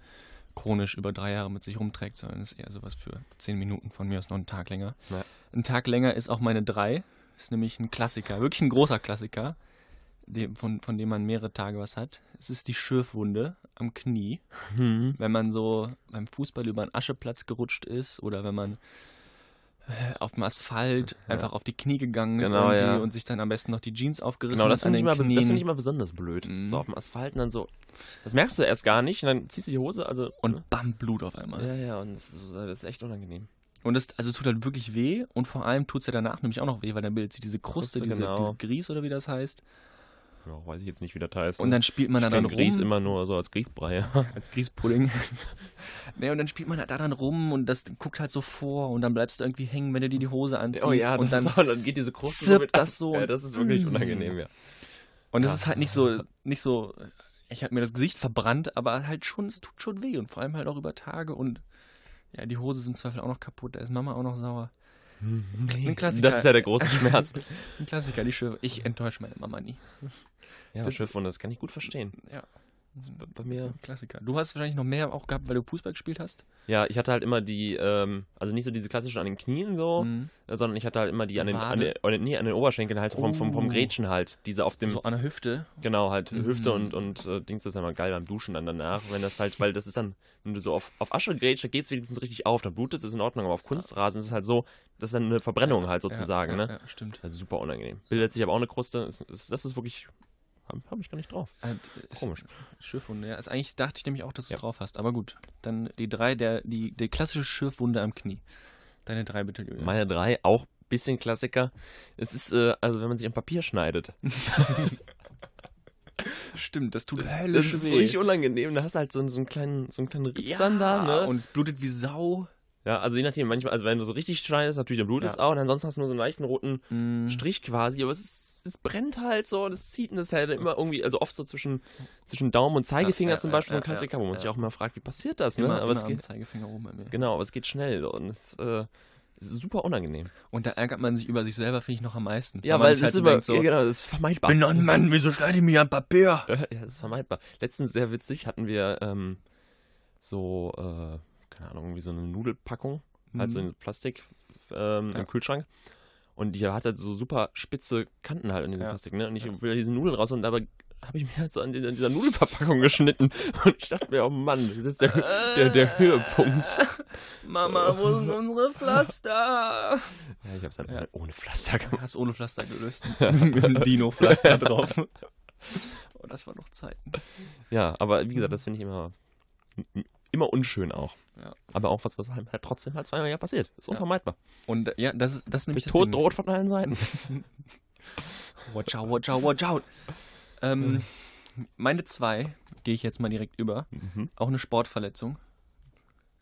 chronisch über drei Jahre mit sich rumträgt, sondern ist eher sowas für zehn Minuten von mir aus noch einen Tag länger.
Ja.
Ein Tag länger ist auch meine drei. Ist nämlich ein Klassiker, wirklich ein großer Klassiker, von, von dem man mehrere Tage was hat. Es ist die Schürfwunde am Knie.
Mhm.
wenn man so beim Fußball über einen Ascheplatz gerutscht ist oder wenn man äh, auf dem Asphalt
Ja.
einfach auf die Knie gegangen ist
Genau,
irgendwie
ja.
und sich dann am besten noch die Jeans aufgerissen
Genau, das
hat
finde ich, das
Knien.
find ich immer besonders blöd.
Mhm.
So auf dem Asphalt und dann so, das merkst du erst gar nicht und dann ziehst du die Hose, also.
und bam, Blut auf einmal.
ja, ja, und das ist, das ist echt unangenehm.
Und das, also es tut halt wirklich weh und vor allem tut es ja danach nämlich auch noch weh, weil dann bildet sich diese Kruste,
Kruste,
diese,
genau.
diese Grieß oder wie das heißt.
Ja, weiß ich jetzt nicht, wie das heißt.
Und dann spielt man da dann
kenn Grieß
rum.
immer nur so als Grießbrei.
Als Grießpudding. ne, und dann spielt man da dann rum und das guckt halt so vor und dann bleibst du irgendwie hängen, wenn du dir die Hose anziehst.
oh ja,
und dann
auch, dann geht diese Kruste so mit
das so
Ja, das ist wirklich
Mm.
unangenehm, ja.
Und es
Ja.
ist halt nicht so, nicht so, ich habe mir das Gesicht verbrannt, aber halt schon, es tut schon weh und vor allem halt auch über Tage und ja, die Hose ist im Zweifel auch noch kaputt, da ist Mama auch noch sauer. Ein Klassiker.
Das ist ja der große Schmerz.
Ein Klassiker, die Schürfe. Ich enttäusche meine Mama nie.
ja,
Das-
Schiff, und das kann ich gut verstehen.
Ja.
Bei
Das ist
mir.
ein Klassiker. Du hast wahrscheinlich noch mehr auch gehabt, weil du Fußball gespielt hast?
Ja, ich hatte halt immer die, ähm, also nicht so diese klassischen an den Knien so,
Mhm.
äh, sondern ich hatte halt immer die an den, an den, an den, nee, an den Oberschenkeln halt vom, vom, vom
Oh.
Grätschen halt. Diese auf dem,
So an der Hüfte.
genau, halt
Mhm.
Hüfte und, und äh, Dings, das ist ja immer geil beim Duschen dann danach, wenn das halt, weil das ist dann, wenn du so auf, auf Asche grätschst, da geht's wenigstens richtig auf, dann blutet es, ist in Ordnung, aber auf Kunstrasen ist es halt so, das ist dann eine Verbrennung halt sozusagen,
ja,
ne?
Ja, stimmt.
Also super unangenehm. Bildet sich aber auch eine Kruste, ist, ist, das ist wirklich, habe hab ich gar nicht drauf.
Ist-
Komisch.
Schürfwunde, ja. Also eigentlich dachte ich nämlich auch, dass du es
Ja.
drauf hast. Aber gut. Dann die drei, der, die, die klassische Schürfwunde am Knie. Deine drei bitte, Julian.
Meine drei, auch bisschen Klassiker. Es ist, äh, also wenn man sich am Papier schneidet.
Stimmt, das tut
Das
höllisch
ist so
weh.
richtig unangenehm. Da hast du halt so, einen- so einen kleinen, so einen kleinen Ritz dann da, ne?
und es blutet wie Sau.
ja, also je nachdem, manchmal, also wenn du so richtig schneidest, natürlich der Blut
Ja.
jetzt auch, und ansonsten hast du nur so einen leichten roten
Mhm.
Strich quasi, aber es, ist, es brennt halt so, das zieht und das ist halt immer irgendwie, also oft so zwischen, zwischen Daumen und Zeigefinger
Ja,
zum Beispiel, so ein Klassiker, wo man sich auch immer fragt, wie passiert das, ne?
Immer,
aber es geht,
Zeigefinger oben bei mir.
genau, aber es geht schnell und es, äh, es ist super unangenehm.
Und da ärgert man sich über sich selber, finde ich, noch am meisten.
Ja, weil es
halt
ist immer,
so,
ja, genau, das ist vermeidbar.
bin doch ein Mann, wieso schneide ich mir ein Papier?
Ja, das ist vermeidbar. Letztens sehr witzig hatten wir ähm, so, äh, keine Ahnung, irgendwie so eine Nudelpackung, halt so
Mhm.
in Plastik ähm,
Ja.
im Kühlschrank. Und die hat halt so super spitze Kanten halt in diesem
Ja.
Plastik, ne? Und ich
Ja.
will diese Nudeln raus und dabei habe ich mir halt so an, an dieser Nudelverpackung geschnitten. Und ich dachte mir, oh Mann, das ist der, der, der Höhepunkt.
Mama, wo sind unsere Pflaster?
Ja, ich habe es dann
Ja.
ohne- Pflaster gemacht.
Hast ohne Pflaster gelöst. Mit einem Dino-Pflaster drauf. Oh, das war noch Zeiten.
Ja, aber wie gesagt, das finde ich immer immer unschön auch.
Ja.
Aber auch was, was halt halt trotzdem halt zweimal ja passiert. Ist unvermeidbar.
Und ja, das, ist- das ist nämlich
Tod droht von allen Seiten.
Watch out, watch out, watch out. Ähm, meine zwei gehe ich jetzt mal direkt über.
Mhm.
Auch eine Sportverletzung.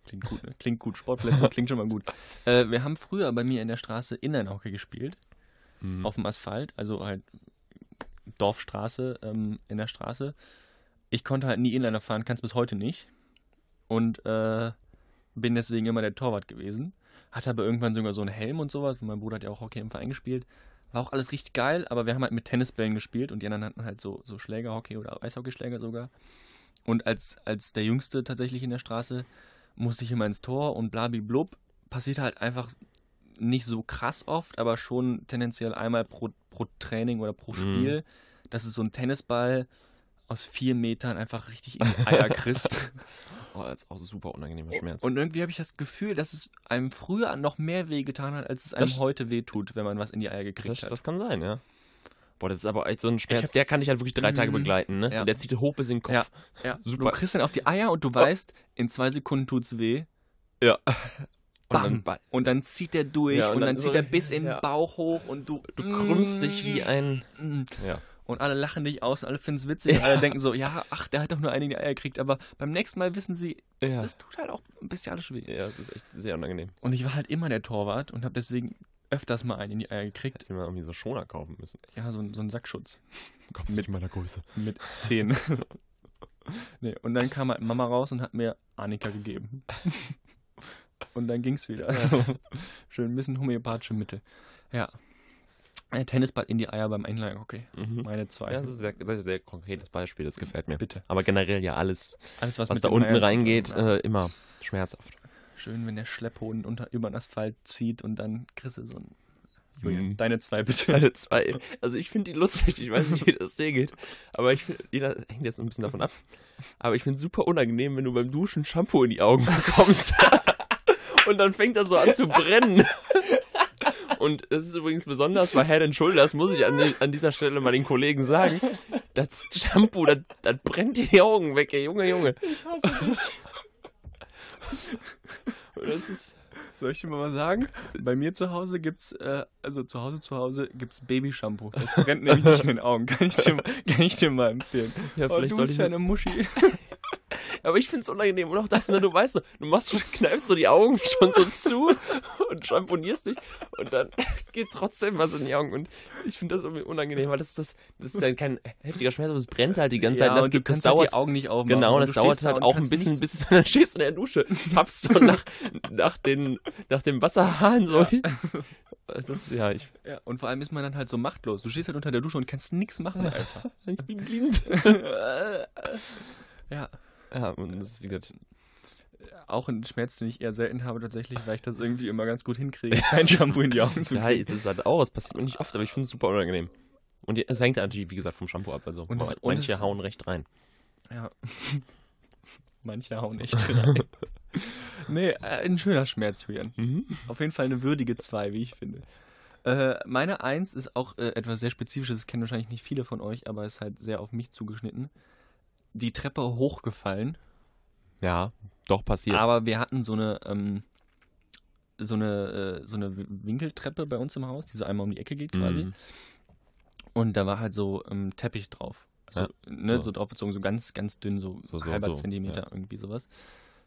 Klingt gut, ne? Klingt gut. Sportverletzung klingt schon mal gut. Äh, wir haben früher bei mir in der Straße Inline-Hockey gespielt.
Mhm.
Auf dem Asphalt. Also halt Dorfstraße ähm, in der Straße. Ich konnte halt nie Inliner fahren, kann es bis heute nicht. Und äh, bin deswegen immer der Torwart gewesen. Hatte aber irgendwann sogar so einen Helm und sowas. Mein Bruder hat ja auch Hockey im Verein gespielt. War auch alles richtig geil, aber wir haben halt mit Tennisbällen gespielt und die anderen hatten halt so, so Schlägerhockey oder Eishockeyschläger sogar. Und als, als der Jüngste tatsächlich in der Straße musste ich immer ins Tor und blub Passiert halt einfach nicht so krass oft, aber schon tendenziell einmal pro, pro Training oder pro
Mhm.
Spiel, dass es so ein Tennisball aus vier Metern einfach richtig in die Eier kriegst.
Oh, das ist auch super unangenehmer Schmerz.
Und irgendwie habe ich das Gefühl, dass es einem früher noch mehr wehgetan hat, als es einem
Das-
heute wehtut, wenn man was in die Eier gekriegt
das,
hat.
das kann sein, ja. Boah, das ist aber echt so ein Schmerz,
hab-
der kann dich halt wirklich drei Tage
Mhm.
begleiten, ne?
Ja.
Und der zieht hoch bis in den Kopf.
Ja. ja,
Super.
Du kriegst dann auf die Eier und du weißt, in zwei Sekunden tut's weh.
Ja. Und
Bam.
dann
Und dann zieht der durch
Ja,
und,
und
dann,
dann
zieht
so-
er bis in den
ja.
Bauch hoch und du.
du krümmst dich wie ein.
Mm.
Ja.
Und alle lachen dich aus und alle finden es witzig. Und
Ja.
alle denken so, ja, ach, der hat doch nur einige Eier gekriegt. Aber beim nächsten Mal wissen sie,
Ja.
das tut halt auch bestialisch weh.
ja, das ist echt sehr unangenehm.
Und ich war halt immer der Torwart und habe deswegen öfters mal einen in die Eier gekriegt.
Hättest du mal irgendwie so Schoner kaufen müssen.
Ja, so, ein- so ein Sackschutz.
Kommst
Mit-
meiner Größe.
Mit zehn. nee, und dann kam halt Mama raus und hat mir Annika gegeben. und dann ging's wieder. Also, schön ein bisschen homöopathische Mittel. Ja. Ein Tennisball in die Eier beim Einlagen, okay.
Mhm.
Meine zwei.
Ja, das ist ein sehr konkretes Beispiel, das gefällt mir.
Bitte.
Aber generell ja alles,
Alles, was,
was da unten
Eiern zu
reingeht, äh, immer schmerzhaft.
Schön, wenn der Schlepphoden unter, über den Asphalt zieht und dann kriegst du so ein. Julian,
Mhm.
deine zwei bitte.
Alle zwei. Also ich finde die lustig, ich weiß nicht, wie das dir geht. Aber ich finde, jeder hängt jetzt ein bisschen davon ab. Aber ich finde es super unangenehm, wenn du beim Duschen Shampoo in die Augen bekommst. Und dann fängt das so an zu brennen. Und das ist übrigens besonders bei Head and Shoulders, muss ich an, an dieser Stelle mal den Kollegen sagen. Das Shampoo, das, das brennt dir die Augen weg, ey, Junge, Junge.
Ich hasse dich.
Das ist,
Soll ich dir mal was sagen? Bei mir zu Hause gibt's, äh, also zu Hause zu Hause gibt's Babyshampoo. Das brennt nämlich nicht in den Augen. Kann ich dir, kann ich dir mal empfehlen.
ja,
Oh,
vielleicht
du
soll
bist
ich
ja eine Muschi.
Aber ich finde es unangenehm. Und auch das, ne, du weißt du machst schon, kneifst so die Augen schon so zu und champonierst dich und dann geht trotzdem was in die Augen. Und ich finde das irgendwie unangenehm, weil das ist das, das ist ja kein heftiger Schmerz, aber es brennt halt die ganze Zeit.
ja,
Und das,
und du
gibt, das
kannst halt
dauert.
die Augen nicht aufmachen.
Genau, das dauert
da
halt auch ein bisschen, bis du dann stehst in der Dusche, tappst so nach, nach, den, nach dem Wasserhahn so. Das ist, ja, ich,
Ja, und vor allem ist man dann halt so machtlos. Du stehst halt unter der Dusche und kannst nichts machen einfach.
ich bin blind.
ja.
Ja, und das ist, wie gesagt,
Auch ein Schmerz, den ich eher selten habe tatsächlich, weil ich das irgendwie immer ganz gut hinkriege, kein Shampoo in die Augen zu
ja,
kriegen.
das ist halt auch, das passiert mir nicht oft, aber ich finde es super unangenehm. Und es hängt natürlich, wie gesagt, vom Shampoo ab. Also
Und es- und
manche
es-
hauen recht rein.
Ja. Manche hauen echt rein. nee, äh, ein schöner Schmerz, Julian.
Mhm.
Auf jeden Fall eine würdige 2, wie ich finde. Äh, meine 1 ist auch äh, etwas sehr Spezifisches, das kennen wahrscheinlich nicht viele von euch, aber ist halt sehr auf mich zugeschnitten. Die Treppe hochgefallen,
Ja, doch passiert.
aber wir hatten so eine, ähm, so eine, äh, so eine Winkeltreppe bei uns im Haus, die so einmal um die Ecke geht quasi.
Mhm.
Und da war halt so ähm, Teppich drauf. Also,
Ja,
ne,
so.
so. drauf bezogen, so ganz, ganz dünn, so,
So, so,
halber
so,
Zentimeter,
ja.
irgendwie sowas.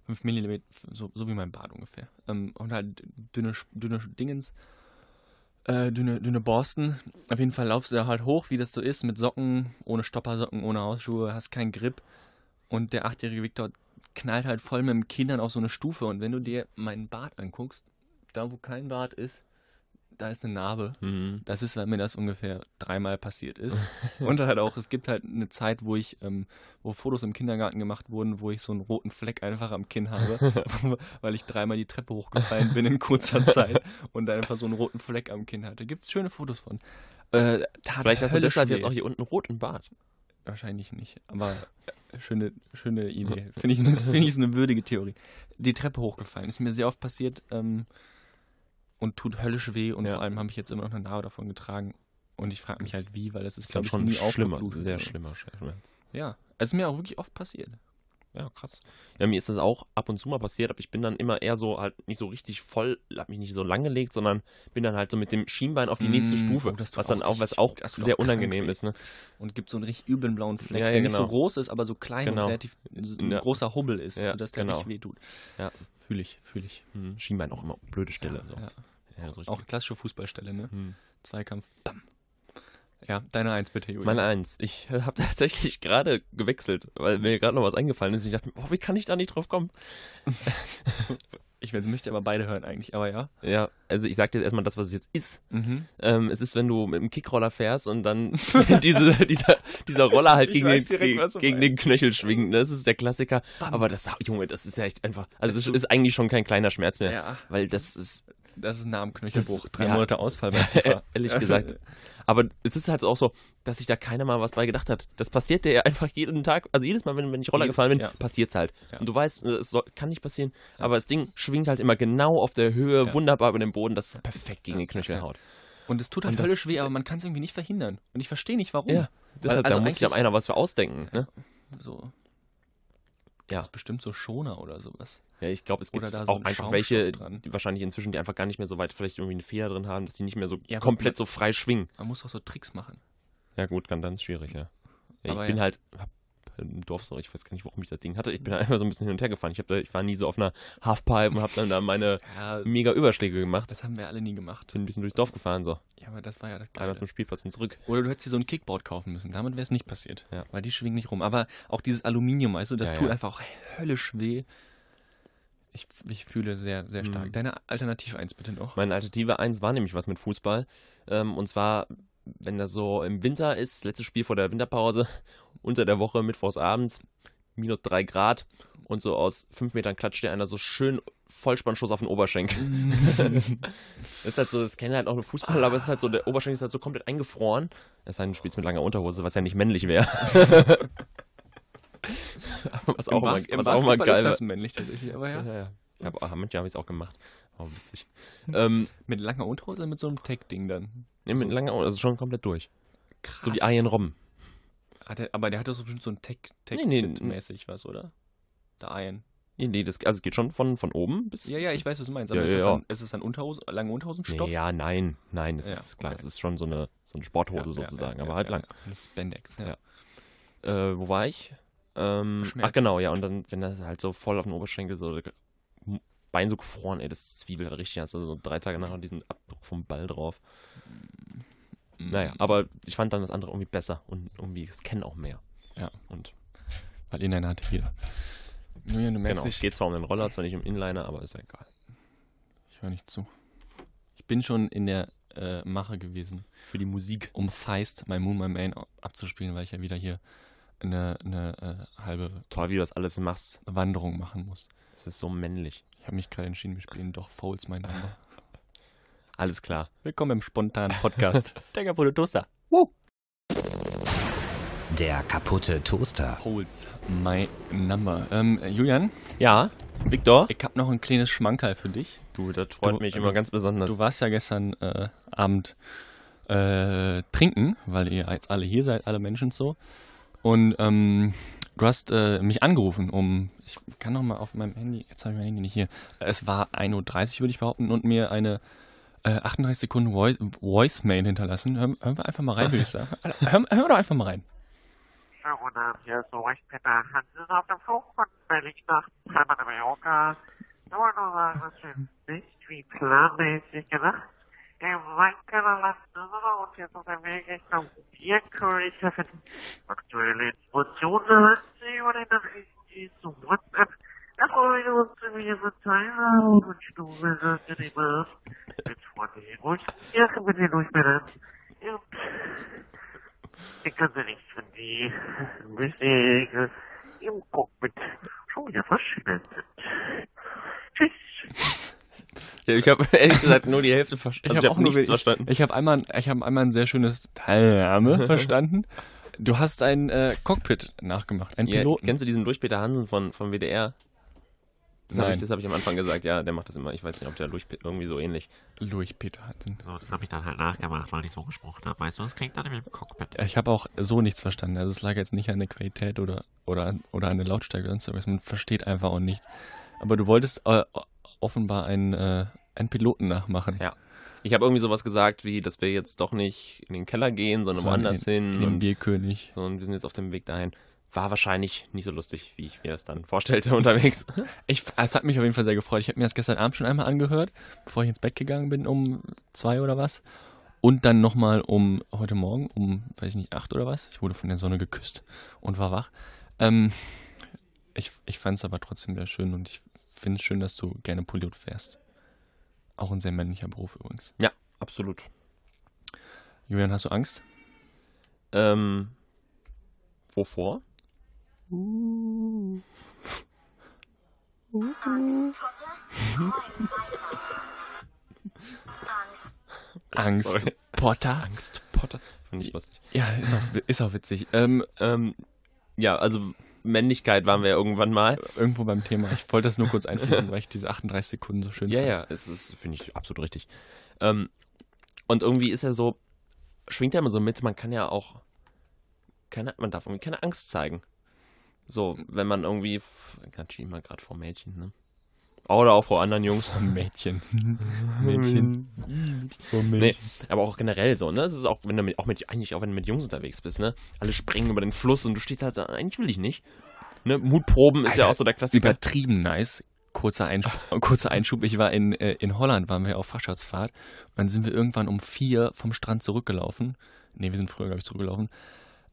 5 Millimeter, so, so wie mein Bad ungefähr. Ähm, und halt dünne, dünne Dingens, äh, dünne, dünne Borsten. Auf jeden Fall laufst du halt hoch, wie das so ist, mit Socken, ohne Stoppersocken, ohne Hausschuhe, hast keinen Grip. Und der achtjährige Viktor knallt halt voll mit dem Kindern auf so eine Stufe. Und wenn du dir meinen Bart anguckst, da wo kein Bart ist, da ist eine Narbe.
Mhm.
Das ist, weil mir das ungefähr dreimal passiert ist. Und halt auch, es gibt halt eine Zeit, wo ich, ähm, wo Fotos im Kindergarten gemacht wurden, wo ich so einen roten Fleck einfach am Kinn habe, weil ich dreimal die Treppe hochgefallen bin in kurzer Zeit und einfach so einen roten Fleck am Kinn hatte. Gibt es schöne Fotos von. Äh,
Vielleicht hast du deshalb jetzt auch hier unten rot im Bart.
Wahrscheinlich nicht, aber schöne, schöne Idee. Finde ich, das finde ich eine würdige Theorie. Die Treppe hochgefallen. Ist mir sehr oft passiert ähm, und tut höllisch weh und
Ja.
vor allem habe ich jetzt immer noch eine Narbe davon getragen. Und ich frage mich
Das
halt wie, weil das ist,
ist
glaube ich,
schon
nie
schlimmer, sehr schlimmer Schmerz.
Ja, es ist mir auch wirklich oft passiert.
Ja, krass. Ja, mir ist das auch ab und zu mal passiert, aber ich bin dann immer eher so halt nicht so richtig voll, hab mich nicht so lang gelegt, sondern bin dann halt so mit dem Schienbein auf die nächste
Mm,
Stufe, was dann
auch
auch, was auch sehr
auch
unangenehm ist, ne?
Und gibt so einen richtig üblen blauen Fleck,
Ja, ja,
der nicht so
genau.
groß ist, aber so klein
Genau.
und relativ so ein
Ja.
großer Hubbel ist,
Ja,
sodass der
genau.
richtig wehtut.
Ja.
Fühle ich, fühle ich.
Hm, Schienbein auch immer blöde Stelle. so.
Ja.
So.
Auch klassische Fußballstelle, ne?
Hm.
Zweikampf, bam. Ja, deine Eins bitte, Julian.
Meine Eins. Ich habe tatsächlich gerade gewechselt, weil mir gerade noch was eingefallen ist. Ich dachte, oh, wie kann ich da nicht drauf kommen?
Ich wenn's möchte aber beide hören eigentlich, aber ja.
Ja, also ich sag dir erstmal das, was es jetzt ist.
Mhm.
Ähm, es ist, wenn du mit dem Kickroller fährst und dann diese, dieser, dieser Roller halt
Ich
gegen, den,
direkt,
gegen, den Knöchel schwingt. Das ist der Klassiker.
Bam.
Aber das, Junge, das ist ja echt einfach. Also,
Es tut-
ist eigentlich schon kein kleiner Schmerz mehr.
Ja,
Weil das ist,
das ist nah am Knöchelbruch.
Das-
Drei
ja.
Monate Ausfall bei FIFA.
ehrlich gesagt. Aber es ist halt auch so, dass sich da keiner mal was bei gedacht hat. Das passiert dir ja einfach jeden Tag. Also jedes Mal, wenn, wenn ich Roller gefahren bin,
ja.
passiert's halt.
Ja.
Und du weißt, es soll, kann nicht passieren.
Ja.
Aber das Ding schwingt halt immer genau auf der Höhe, wunderbar über den Boden, dass es perfekt gegen den Knöchel
Ja.
haut.
Und es tut halt
das-
höllisch weh, aber man kann es irgendwie nicht verhindern. Und ich verstehe nicht, warum.
Ja, Deshalb,
also
da muss sich einer was für ausdenken. Ne?
So.
Ja.
Das ist bestimmt so Schoner oder sowas.
Ja, ich glaube, es gibt
da so
auch
ein
einfach welche,
dran.
die wahrscheinlich inzwischen, die einfach gar nicht mehr so weit vielleicht irgendwie eine Feder drin haben, dass die nicht mehr so
Ja,
komplett so frei schwingen.
Man muss auch so Tricks machen.
Ja gut, dann, dann ist schwierig, ja. ja ich bin halt, hab im Dorf so, ich weiß gar nicht, warum ich das Ding hatte. Ich bin einfach so ein bisschen hin und her gefahren. Ich, da, ich war nie so auf einer Halfpipe und habe dann da meine
Ja,
mega Überschläge gemacht.
das haben wir alle nie gemacht.
Bin ein bisschen durchs Dorf gefahren, so.
Ja, aber das war ja das
Einmal
Geile.
zum Spielplatz und zurück.
Oder du hättest dir so ein Kickboard kaufen müssen. Damit wäre es nicht passiert.
Ja.
Weil die schwingen nicht rum. Aber auch dieses Aluminium, weißt du, das
Ja,
tut einfach auch höllisch weh. Ich, ich fühle sehr, sehr stark.
Mhm.
Deine Alternativ 1 bitte noch.
Meine Alternative 1 war nämlich was mit Fußball. Ähm, und zwar, wenn das so im Winter ist, letztes Spiel vor der Winterpause, unter der Woche, mittwochs abends, minus 3 Grad und so aus 5 Metern klatscht dir einer so schön Vollspannschuss auf den Oberschenkel. Das ist halt so, das kennen halt auch nur Fußballer, aber es ist halt so, der Oberschenkel ist halt so komplett eingefroren. Es sei denn, du spielst mit langer Unterhose, was ja nicht männlich wäre. was auch
Im
mal,
Bas- im
was auch mal geil
ist das männlich tatsächlich, aber ja.
Ja, ja. Hab, ah, manchmal habe ich es auch gemacht. Oh, witzig. ähm,
Mit langer Unterhose oder mit so einem Tech-Ding dann?
nee, mit
So.
langer, also schon komplett durch.
Krass.
So wie Ian Robben.
Hat er, aber der hat doch so bestimmt so ein Tech, Tech
Nee, nee,
mäßig was, oder? Der Iron.
Nee, nee, das, also geht schon von, von oben bis.
Ja, ja, ich weiß, was du meinst.
Ja,
Aber ist,
ja,
das
ja.
dann, ist es dann Unterhose, lange Unterhosenstoff?
Nee, ja, nein, nein, es
Ja,
ist klar,
okay.
es ist schon so eine, so eine Sporthose
Ja, ja,
sozusagen,
ja,
aber
ja,
halt
ja,
lang.
ja. So eine Spandex, ja.
Ja. Äh, wo war ich? Ähm, ach genau, ja, und dann, wenn das halt so voll auf den Oberschenkel so Bein so gefroren, ey, das Zwiebel richtig, hast du so drei Tage nachher diesen Abdruck vom Ball drauf.
Mhm.
Naja, aber ich fand dann das andere irgendwie besser und irgendwie, es kennen auch mehr.
Ja.
Und
Weil Inliner hat jeder. Julian, du merkst,
genau, es
ich,
geht zwar um den Roller, zwar nicht um Inliner, aber ist ja egal.
ich höre nicht zu. Ich bin schon in der äh, Mache gewesen,
Für die Musik.
um Feist, My Moon, My Main abzuspielen, weil ich ja wieder hier eine, eine äh, halbe
Toll, wie du das alles machst.
Wanderung machen muss.
Es ist so männlich.
Ich habe mich gerade entschieden, wir spielen doch Fouls, mein Name.
Alles klar.
Willkommen im spontanen Podcast. Digga, Bruder Toaster.
Der kaputte Toaster.
Fouls, my number. Ähm, äh, Julian,
Ja, Victor?
ich habe noch ein kleines Schmankerl für dich.
Du, das freut
Du-
mich
du-
immer ganz besonders.
Du warst ja gestern äh, Abend äh, trinken, weil ihr jetzt alle hier seid, alle Menschen so. Und ähm, du hast äh, mich angerufen, um, ich kann noch mal auf meinem Handy, jetzt habe ich mein Handy nicht hier. Es war 1.30 Uhr, würde ich behaupten, und mir eine äh, 38 Sekunden Voice, Voicemail hinterlassen. Hören, hören wir einfach mal rein, würde ich sagen. Hören, hören wir doch einfach mal rein.
Schönen guten Abend, hier ist so recht Peter Hansen auf dem Flug von Berlin nach Palma de Mallorca. Ich wollte nur sagen, dass wir nicht wie planmäßig gedacht im Weinkeller landen und jetzt auf dem Weg Richtung Bierkönig treffen. Aktuelle Informationen erhalten Sie über den Nachrichtendienst zum WhatsApp. Da freuen wir uns über Ihre Teilnahme und eine angenehme Abend. Mit freundlichen Grüßen, Ihre bitte durchmelden. Und ich kann sie nicht von die Musik im Cockpit schon wieder verschwunden sind. Tschüss.
Ja, ich habe ehrlich gesagt nur die Hälfte verstanden. Also ich
hab
habe nichts
wenig-
verstanden.
Ich habe einmal, ich habe einmal ein sehr schönes Teilnahme verstanden. Du hast ein äh, Cockpit nachgemacht, ein
Ja,
Piloten.
kennst du diesen durch Peter Hansen von, vom WDR? Das habe ich,
Nein.
das hab ich am Anfang gesagt, ja, der macht das immer. Ich weiß nicht, ob der Luch irgendwie so ähnlich.
Louis Peter Hansen.
So, das habe ich dann halt nachgemacht, weil ich so gesprochen habe. Weißt du, das klingt dann im Cockpit.
Ich habe auch so nichts verstanden. Also es lag jetzt nicht an der Qualität oder, oder, an- oder an der Lautstärke oder sonst irgendwas. Man versteht einfach auch nichts. Aber du wolltest äh, offenbar einen, äh, einen Piloten nachmachen.
Ja. Ich habe irgendwie sowas gesagt, wie, dass wir jetzt doch nicht in den Keller gehen, sondern
Sondern
woanders
in,
hin.
In den Bierkönig.
so, und wir sind jetzt auf dem Weg dahin. War wahrscheinlich nicht so lustig, wie ich mir das dann vorstellte unterwegs.
Ich, es hat mich auf jeden Fall sehr gefreut. Ich habe mir das gestern Abend schon einmal angehört, bevor ich ins Bett gegangen bin, um zwei oder was. Und dann nochmal um heute Morgen, um, weiß ich nicht, acht oder was. Ich wurde von der Sonne geküsst und war wach. Ähm, ich ich fand es aber trotzdem sehr schön und ich finde es schön, dass du gerne Pilot fährst. Auch ein sehr männlicher Beruf übrigens.
ja, absolut.
Julian, hast du Angst?
Ähm, wovor?
Angst.
Sorry.
Potter?
Angst, Potter. Fand ich lustig.
Ja, ist auch, ist auch witzig. Ähm,
Ähm, ja, also Männlichkeit waren wir ja irgendwann mal.
irgendwo beim Thema. Ich wollte das nur kurz einfügen, weil ich diese 38 Sekunden so schön
Ja,
fand.
ja, es ist, finde ich, absolut richtig. Ähm, und irgendwie ist er so, schwingt er immer so mit, man kann ja auch, keine, man darf irgendwie keine Angst zeigen. So, wenn man irgendwie, natürlich immer gerade vor Mädchen, ne? Oder auch vor anderen Jungs.
Vom Mädchen. Mädchen. Vom
Nee, aber auch generell so, ne? Es ist auch, wenn du mit, auch mit, eigentlich auch wenn du mit Jungs unterwegs bist, ne? Alle springen über den Fluss und du stehst halt da, eigentlich will ich nicht. Ne? Mutproben ist ja
Alter,
auch so der Klassiker.
Übertrieben nice. Kurzer Einschub, kurzer Einschub. Ich war in, äh, in Holland, waren wir auf Fachschaftsfahrt. Und dann sind wir irgendwann um vier vom Strand zurückgelaufen. Nee, wir sind früher, glaube ich, zurückgelaufen.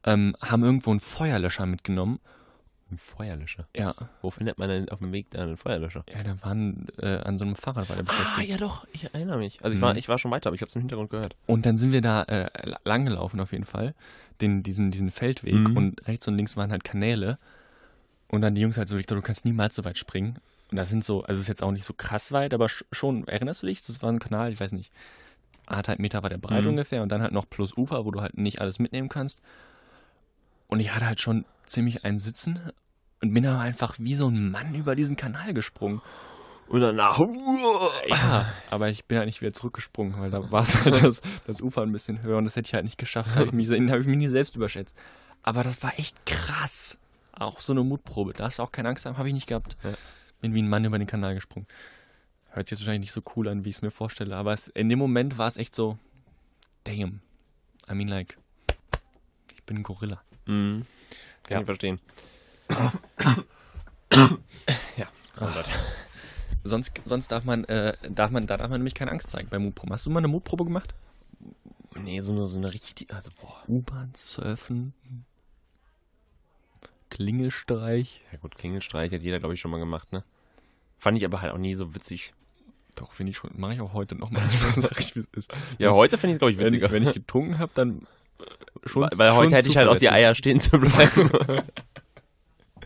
Ähm, haben irgendwo einen Feuerlöscher mitgenommen.
Ein Feuerlöscher.
Ja,
Wo findet man denn auf dem Weg da einen Feuerlöscher?
ja, da waren äh, an so einem Fahrrad war der
Ah,
befestigt.
ja doch, ich erinnere mich. Also ich,
Mhm.
war, ich war schon weiter, aber ich habe es im Hintergrund gehört.
Und dann sind wir da äh, lang gelaufen auf jeden Fall, den, diesen, diesen Feldweg
Mhm.
und rechts und links waren halt Kanäle und dann die Jungs halt so, Victor, du kannst niemals so weit springen. Und das sind so, also es ist jetzt auch nicht so krass weit, aber sch- schon, erinnerst du dich? Das war ein Kanal, ich weiß nicht, anderthalb Meter war der breit
Mhm.
ungefähr und dann halt noch plus Ufer, wo du halt nicht alles mitnehmen kannst. Und ich hatte halt schon ziemlich einen Sitzen und bin aber einfach wie so ein Mann über diesen Kanal gesprungen.
Und danach.
Ja, aber ich bin halt nicht wieder zurückgesprungen, weil da war es halt das, das Ufer ein bisschen höher und das hätte ich halt nicht geschafft. Da habe ich, mich- hab ich mich nie selbst überschätzt. Aber das war echt krass. Auch so eine Mutprobe. Da hast du auch keine Angst haben, habe ich nicht gehabt.
Ja.
Bin wie ein Mann über den Kanal gesprungen. Hört sich jetzt wahrscheinlich nicht so cool an, wie ich es mir vorstelle, aber es, in dem Moment war es echt so, damn. I mean like, ich bin ein Gorilla.
Mhm. Kann
Ja.
ich verstehen. Ja, oh Gott.
Sonst, sonst darf man, äh, darf man, da darf man nämlich keine Angst zeigen bei Mutproben. Hast du mal eine Mutprobe gemacht?
Nee, so eine, so eine richtig. Also, boah.
U-Bahn surfen, Klingelstreich.
Ja, gut, Klingelstreich hat jeder, glaube ich, schon mal gemacht, ne? Fand ich aber halt auch nie so witzig.
Doch, finde ich schon. Mache ich auch heute nochmal. Sag ich, wie es ist.
Ja,
Das-
heute finde ich es, glaube ich,
wenn,
witziger.
wenn ich getrunken habe, dann schon.
weil, weil
schon
heute hätte ich halt auch die. Eier stehen zu bleiben.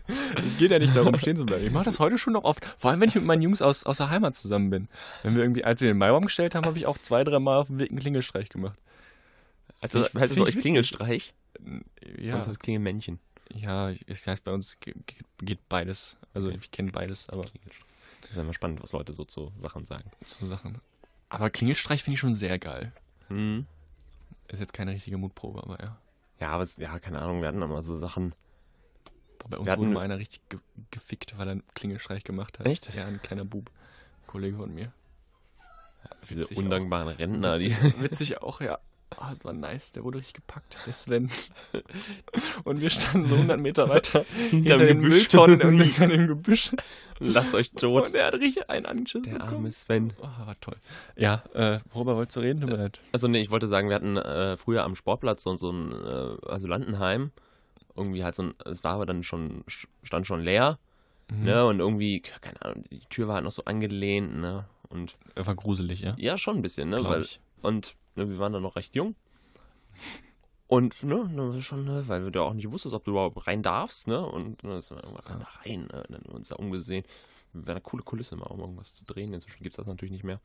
Es geht ja nicht darum, stehen zu bleiben. Ich mache das heute schon noch oft. Vor allem, wenn ich mit meinen Jungs aus, aus der Heimat zusammen bin. Wenn wir irgendwie, als wir den Maibaum gestellt haben, habe ich auch zwei, drei Mal auf dem Weg einen Klingelstreich gemacht.
Also,
ich-
heißt
find
bei euch Klingelstreich?
Ja,
Sonst heißt Klingelmännchen.
ja, es heißt bei uns ge- ge- geht beides. Also ich kenne beides, aber
Das ist immer spannend, was Leute so zu Sachen sagen.
so Sachen. Aber Klingelstreich finde ich schon sehr geil.
Mhm.
Ist jetzt keine richtige Mutprobe, aber ja.
Ja, aber es, ja, keine Ahnung, wir hatten immer so Sachen.
Boah, bei uns
hatten-
wurde mal einer richtig ge gefickt, weil er einen Klingelstreich gemacht hat.
Echt?
Ja, ein kleiner Bub. Kollege von mir.
Diese
Witzig
undankbaren Rentner, die.
Witzig, witzig auch, ja. Ah, das war nice, der wurde richtig gepackt, der Sven. Und wir standen so 100 Meter weiter hinter
dem
den
Gebüsch.
Mülltonnen und hinter dem Gebüsch.
Lacht euch tot.
Und er hat richtig einen angeschissen
Der
bekommen.
arme Sven.
Oh, war toll. Ja, äh, worüber wolltest du reden? Leid.
Also nee, ich wollte sagen, wir hatten äh, früher am Sportplatz so, so ein äh, Asylantenheim. Irgendwie halt so ein, es war aber dann schon, stand schon leer,
Mhm.
ne? Und irgendwie, keine Ahnung, die Tür war halt noch so angelehnt, ne? Und
Er war gruselig, ja?
ja, schon ein bisschen, ne? Weil,
ich.
und ne, wir waren dann noch recht jung. Und, ne, das ist schon, ne, weil du da auch nicht wusstest, ob du überhaupt rein darfst, ne? Und ne, ist dann irgendwann rein, ne? Und dann haben wir uns da umgesehen. Wäre eine coole Kulisse mal, um irgendwas zu drehen. Inzwischen gibt es das natürlich nicht mehr.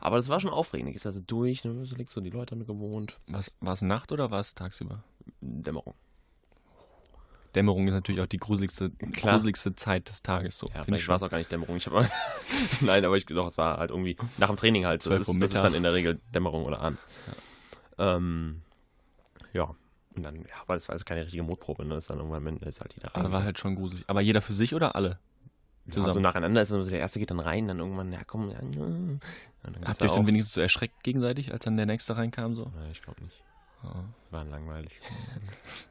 Aber das war schon aufregend. Ich also durch, ne? So liegst so die Leute haben gewohnt.
War es Nacht oder war es tagsüber?
Dämmerung.
Dämmerung ist natürlich auch die gruseligste,
Klar.
gruseligste Zeit des Tages. So,
Ja, vielleicht war es auch gar nicht Dämmerung. Ich habe Nein, aber ich doch, es war halt irgendwie nach dem Training halt. Das
12
ist, das ist dann in der Regel Dämmerung oder abends. Ja. Ähm, ja. Und dann, ja, weil das war jetzt keine richtige Mutprobe, ne? Das ist dann irgendwann ist halt jeder
Aber war halt schon gruselig. Aber jeder für sich oder alle?
zusammen. Also nacheinander ist dann so, der erste geht dann rein, dann irgendwann, ja komm, ja, dann
Habt ihr euch dann wenigstens so erschreckt gegenseitig, als dann der nächste reinkam? So?
Nee, ich glaube nicht.
Ja.
Waren langweilig.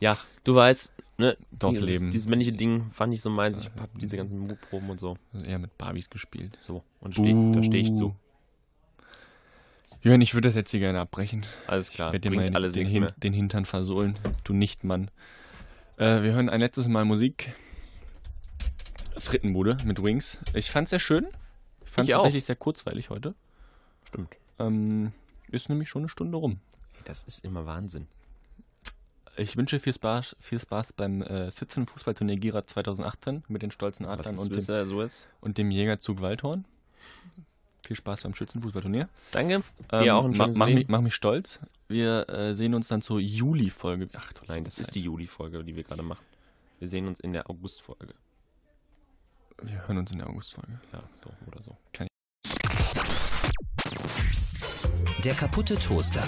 Ja, du weißt, ne,
Dorfleben.
Dieses, dieses männliche Ding fand ich so meins. Ich hab diese ganzen Mutproben und so.
eher mit Barbies gespielt.
So. Und steh, da stehe ich zu.
Jörn, ich würde das jetzt hier gerne abbrechen.
Alles klar.
Ich dir mal
alles
den,
mehr.
den Hintern versohlen. Du nicht, Mann. Äh, wir hören ein letztes Mal Musik. Frittenbude mit Wings. Ich fand's sehr schön. Ich fand's
Ich auch.
tatsächlich sehr kurzweilig heute.
Stimmt.
Ähm, ist nämlich schon eine Stunde rum.
Das ist immer Wahnsinn.
Ich wünsche viel Spaß, viel Spaß beim äh, Sitzen Fußballturnier Gira 2018 mit den stolzen Adlern und dem,
so
und dem Jägerzug Waldhorn. Viel Spaß beim Schützenfußballturnier.
Danke. Dir auch ein
Ähm, ma-
schönes
mach,
Leben.
mich, mach mich stolz. Wir äh, sehen uns dann zur Juli-Folge. Ach, du
Nein, das ist die Juli-Folge, die wir gerade machen. Wir sehen uns in der August-Folge.
Wir hören uns in der August-Folge.
Ja, so oder so.
Der kaputte Toaster.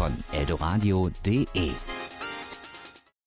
Von eldoradio.de